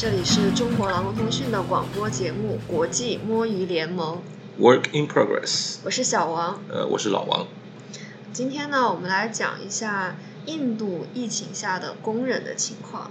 这里是中国劳动通讯的广播节目《国际摸鱼联盟》。Work in progress。我是小王。呃，我是老王。今天呢，我们来讲一下印度疫情下的工人的情况。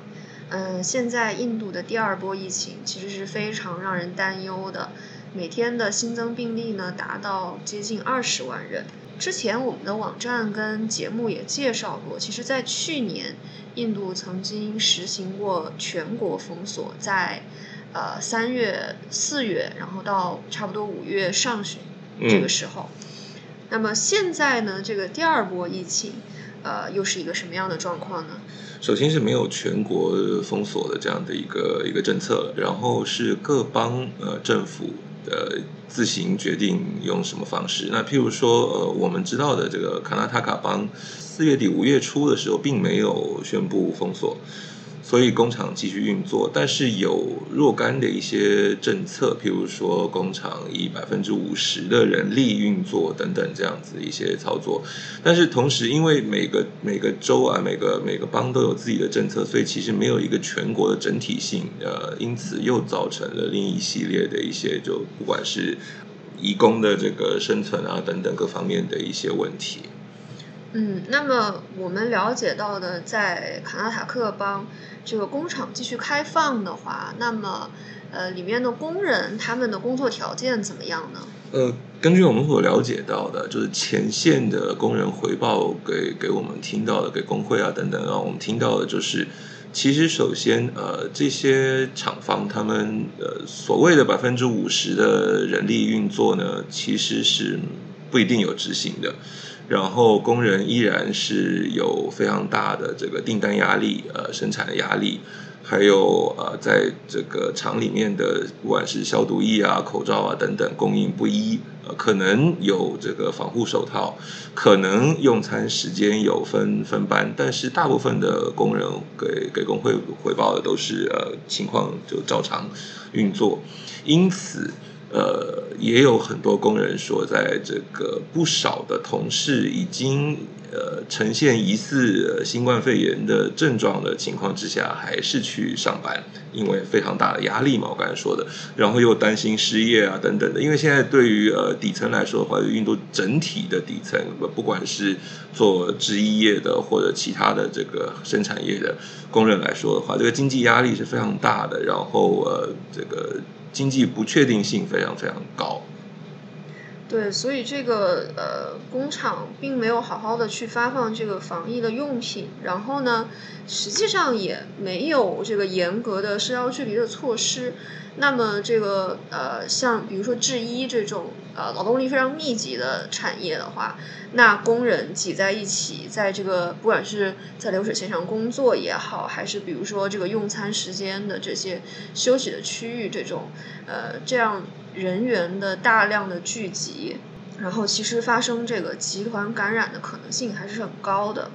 嗯，现在印度的第二波疫情其实是非常让人担忧的，每天的新增病例呢达到接近二十万人。之前我们的网站跟节目也介绍过，其实，在去年，印度曾经实行过全国封锁，在呃三月、四月，然后到差不多五月上旬这个时候。那么现在呢，这个第二波疫情，呃，又是一个什么样的状况呢？首先是没有全国封锁的这样的一个一个政策，然后是各邦呃政府呃自行决定用什么方式。那譬如说呃我们知道的这个卡纳塔卡邦，四月底五月初的时候并没有宣布封锁。所以工厂继续运作，但是有若干的一些政策，譬如说工厂以百分之五十的人力运作等等这样子一些操作。但是同时，因为每个每个州啊，每个每个邦都有自己的政策，所以其实没有一个全国的整体性。呃，因此又造成了另一系列的一些，就不管是移工的这个生存啊等等各方面的一些问题。嗯，那么我们了解到的，在卡纳塔克邦这个工厂继续开放的话，那么呃，里面的工人他们的工作条件怎么样呢？呃，根据我们所了解到的，就是前线的工人回报给给我们听到的，给工会啊等等，啊我们听到的就是，其实首先呃，这些厂方他们呃所谓的百分之五十的人力运作呢，其实是不一定有执行的。然后工人依然是有非常大的这个订单压力，呃，生产的压力，还有呃，在这个厂里面的不管是消毒液啊、口罩啊等等供应不一，呃，可能有这个防护手套，可能用餐时间有分分班，但是大部分的工人给给工会汇报的都是呃情况就照常运作，因此。呃，也有很多工人说，在这个不少的同事已经呃呈现疑似新冠肺炎的症状的情况之下，还是去上班，因为非常大的压力嘛，我刚才说的，然后又担心失业啊等等的，因为现在对于呃底层来说的话，印度整体的底层，不管是做制衣业的或者其他的这个生产业的工人来说的话，这个经济压力是非常大的，然后呃这个。经济不确定性非常非常高，对，所以这个呃工厂并没有好好的去发放这个防疫的用品，然后呢，实际上也没有这个严格的社交距离的措施。那么这个呃像比如说制衣这种呃劳动力非常密集的产业的话，那工人挤在一起，在这个不管是在流水线上工作也好，还是比如说这个用餐时间的这些休息的区域这种呃这样。人员的大量的聚集，然后其实发生这个集团感染的可能性还是很高的。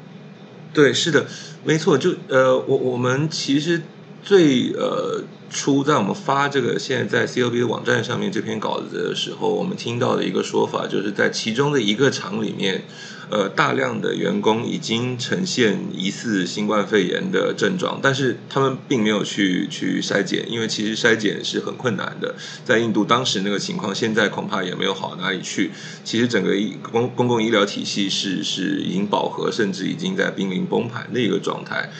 对，是的，没错。就呃，我我们其实最呃初在我们发这个现在在 COB 的网站上面这篇稿子的时候，我们听到的一个说法，就是在其中的一个厂里面。呃，大量的员工已经呈现疑似新冠肺炎的症状，但是他们并没有去去筛检，因为其实筛检是很困难的。在印度当时那个情况，现在恐怕也没有好哪里去。其实整个公公共医疗体系是是已经饱和，甚至已经在濒临崩盘的一个状态。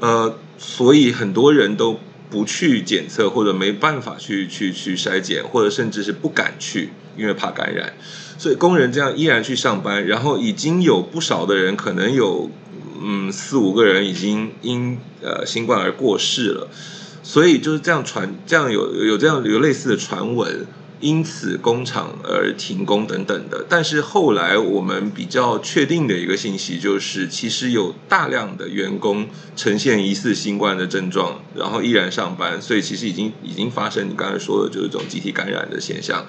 呃，所以很多人都不去检测，或者没办法去去去筛检，或者甚至是不敢去，因为怕感染。所以工人这样依然去上班，然后已经有不少的人，可能有嗯四五个人已经因呃新冠而过世了，所以就是这样传，这样有有这样有类似的传闻，因此工厂而停工等等的。但是后来我们比较确定的一个信息就是，其实有大量的员工呈现疑似新冠的症状，然后依然上班，所以其实已经已经发生你刚才说的就是这种集体感染的现象。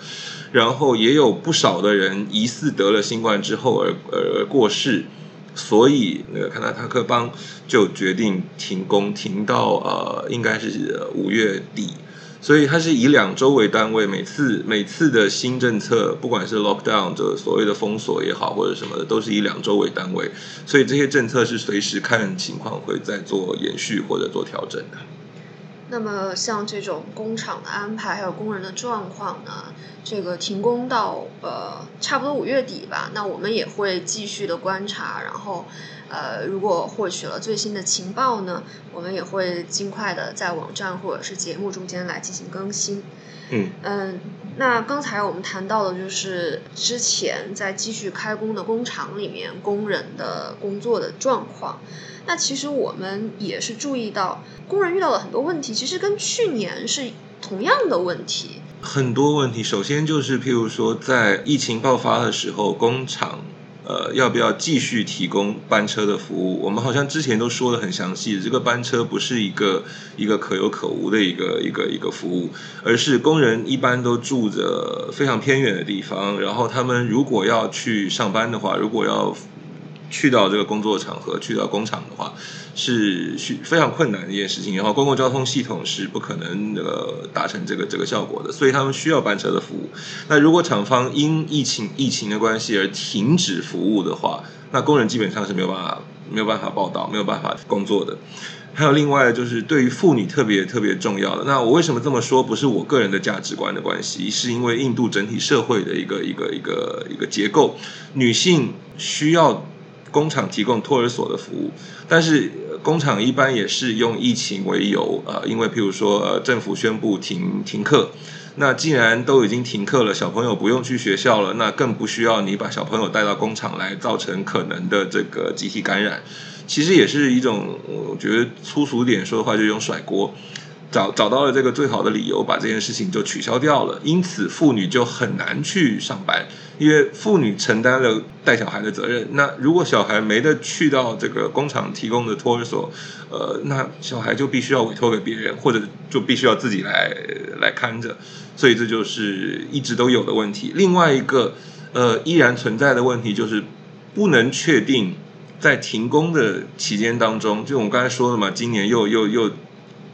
然后也有不少的人疑似得了新冠之后而而过世，所以那个卡纳塔克邦就决定停工，停到呃应该是五月底，所以它是以两周为单位，每次每次的新政策，不管是 lockdown 这所谓的封锁也好，或者什么的，都是以两周为单位，所以这些政策是随时看情况会再做延续或者做调整的。那么像这种工厂的安排，还有工人的状况呢，这个停工到呃差不多五月底吧，那我们也会继续的观察，然后呃如果获取了最新的情报呢，我们也会尽快的在网站或者是节目中间来进行更新。嗯嗯，那刚才我们谈到的就是之前在继续开工的工厂里面工人的工作的状况。那其实我们也是注意到，工人遇到了很多问题，其实跟去年是同样的问题。很多问题，首先就是譬如说，在疫情爆发的时候，工厂呃要不要继续提供班车的服务？我们好像之前都说的很详细，这个班车不是一个一个可有可无的一个一个一个服务，而是工人一般都住着非常偏远的地方，然后他们如果要去上班的话，如果要去到这个工作场合，去到工厂的话，是需非常困难的一件事情。然后公共交通系统是不可能那个达成这个这个效果的，所以他们需要班车的服务。那如果厂方因疫情疫情的关系而停止服务的话，那工人基本上是没有办法没有办法报道，没有办法工作的。还有另外就是对于妇女特别特别重要的。那我为什么这么说？不是我个人的价值观的关系，是因为印度整体社会的一个一个一个一个结构，女性需要。工厂提供托儿所的服务，但是工厂一般也是用疫情为由，呃，因为譬如说，政府宣布停停课，那既然都已经停课了，小朋友不用去学校了，那更不需要你把小朋友带到工厂来，造成可能的这个集体感染，其实也是一种，我觉得粗俗点说的话，就用甩锅。找找到了这个最好的理由，把这件事情就取消掉了。因此，妇女就很难去上班，因为妇女承担了带小孩的责任。那如果小孩没得去到这个工厂提供的托儿所，呃，那小孩就必须要委托给别人，或者就必须要自己来来看着。所以这就是一直都有的问题。另外一个，呃，依然存在的问题就是不能确定在停工的期间当中，就我们刚才说的嘛，今年又又又。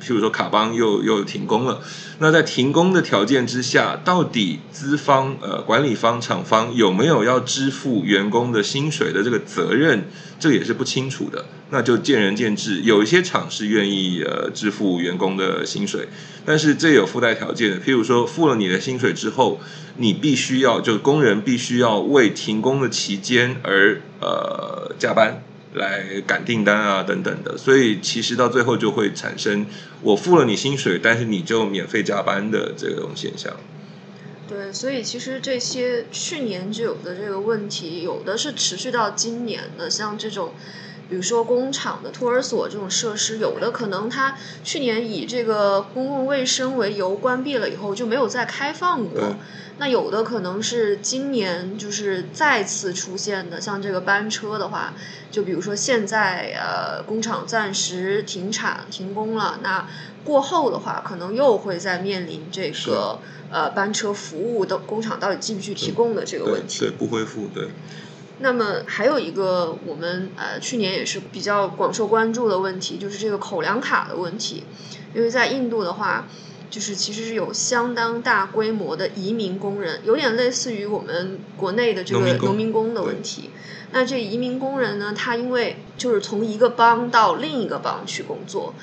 譬如说卡邦又又停工了，那在停工的条件之下，到底资方呃管理方厂方有没有要支付员工的薪水的这个责任，这也是不清楚的，那就见仁见智。有一些厂是愿意呃支付员工的薪水，但是这有附带条件的，譬如说付了你的薪水之后，你必须要就工人必须要为停工的期间而呃加班。来赶订单啊，等等的，所以其实到最后就会产生我付了你薪水，但是你就免费加班的这种现象。对，所以其实这些去年就有的这个问题，有的是持续到今年的，像这种，比如说工厂的托儿所这种设施，有的可能它去年以这个公共卫生为由关闭了以后就没有再开放过。那有的可能是今年就是再次出现的，像这个班车的话，就比如说现在呃工厂暂时停产停工了，那过后的话可能又会再面临这个呃班车服务的工厂到底继不继续提供的这个问题。对，不恢复对。那么还有一个我们呃去年也是比较广受关注的问题，就是这个口粮卡的问题，因为在印度的话。就是其实是有相当大规模的移民工人，有点类似于我们国内的这个农民工的问题。那这移民工人呢，他因为就是从一个邦到另一个邦去工作，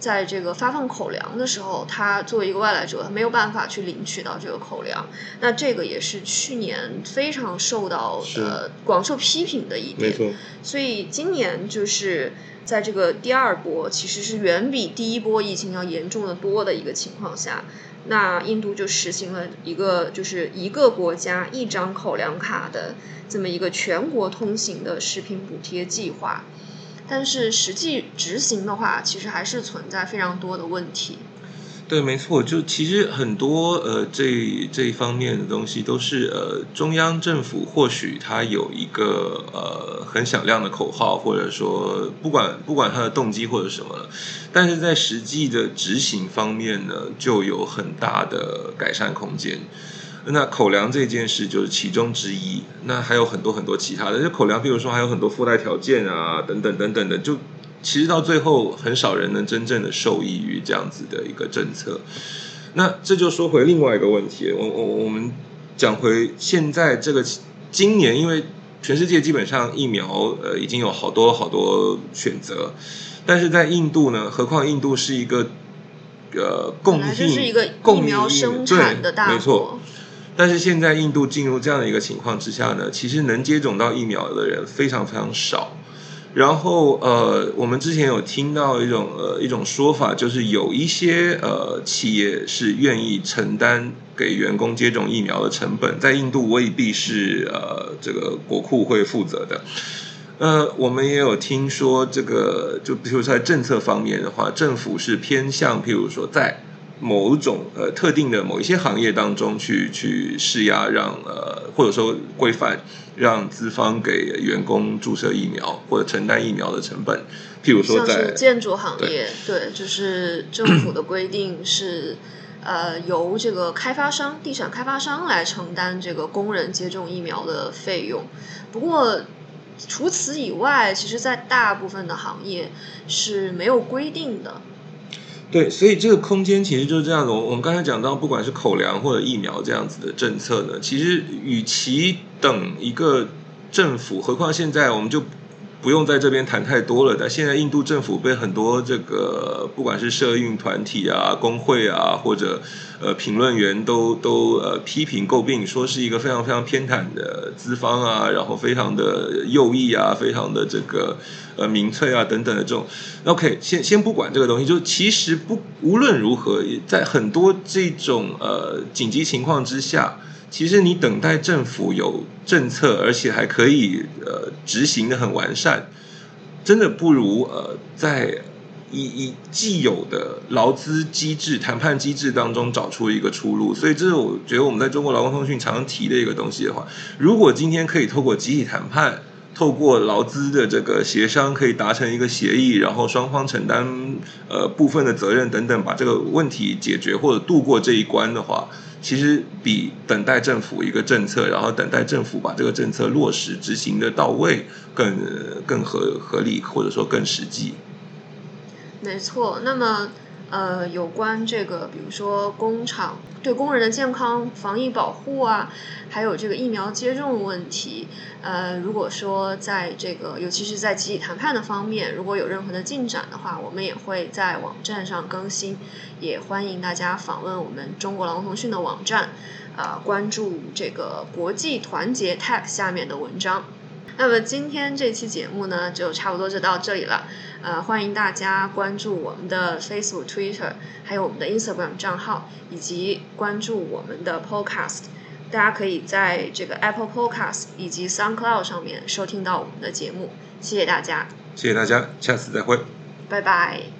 在这个发放口粮的时候，他作为一个外来者，他没有办法去领取到这个口粮。那这个也是去年非常受到呃广受批评的一点。所以今年就是。在这个第二波其实是远比第一波疫情要严重的多的一个情况下，那印度就实行了一个就是一个国家一张口粮卡的这么一个全国通行的食品补贴计划，但是实际执行的话，其实还是存在非常多的问题。对，没错，就其实很多呃这这一方面的东西都是呃中央政府或许它有一个呃很响亮的口号，或者说不管不管它的动机或者什么，但是在实际的执行方面呢，就有很大的改善空间。那口粮这件事就是其中之一，那还有很多很多其他的，就口粮，比如说还有很多附带条件啊，等等等等的，就。其实到最后，很少人能真正的受益于这样子的一个政策。那这就说回另外一个问题，我我我们讲回现在这个今年，因为全世界基本上疫苗呃已经有好多好多选择，但是在印度呢，何况印度是一个呃供应，是一个疫苗生产的大国，没错。但是现在印度进入这样的一个情况之下呢，其实能接种到疫苗的人非常非常少。然后呃，我们之前有听到一种呃一种说法，就是有一些呃企业是愿意承担给员工接种疫苗的成本，在印度未必是呃这个国库会负责的。呃，我们也有听说这个，就比如说在政策方面的话，政府是偏向，譬如说在。某种呃特定的某一些行业当中去去施压，让呃或者说规范，让资方给员工注射疫苗或者承担疫苗的成本。譬如说在建筑行业，对，就是政府的规定是呃由这个开发商、地产开发商来承担这个工人接种疫苗的费用。不过除此以外，其实在大部分的行业是没有规定的。对，所以这个空间其实就是这样的。我们刚才讲到，不管是口粮或者疫苗这样子的政策呢，其实与其等一个政府，何况现在我们就。不用在这边谈太多了。但现在印度政府被很多这个不管是社运团体啊、工会啊，或者呃评论员都都呃批评诟病，说是一个非常非常偏袒的资方啊，然后非常的右翼啊，非常的这个呃民粹啊等等的这种。OK，先先不管这个东西，就其实不无论如何，在很多这种呃紧急情况之下。其实你等待政府有政策，而且还可以呃执行的很完善，真的不如呃在以以既有的劳资机制、谈判机制当中找出一个出路。所以这是我觉得我们在中国劳工通讯常常提的一个东西的话，如果今天可以透过集体谈判，透过劳资的这个协商，可以达成一个协议，然后双方承担呃部分的责任等等，把这个问题解决或者度过这一关的话。其实比等待政府一个政策，然后等待政府把这个政策落实执行的到位，更更合合理，或者说更实际。没错，那么。呃，有关这个，比如说工厂对工人的健康、防疫保护啊，还有这个疫苗接种问题，呃，如果说在这个，尤其是在集体谈判的方面，如果有任何的进展的话，我们也会在网站上更新，也欢迎大家访问我们中国劳动通讯的网站，啊，关注这个国际团结 tag 下面的文章。那么今天这期节目呢，就差不多就到这里了。呃，欢迎大家关注我们的 Facebook、Twitter，还有我们的 Instagram 账号，以及关注我们的 Podcast。大家可以在这个 Apple Podcast 以及 SoundCloud 上面收听到我们的节目。谢谢大家，谢谢大家，下次再会，拜拜。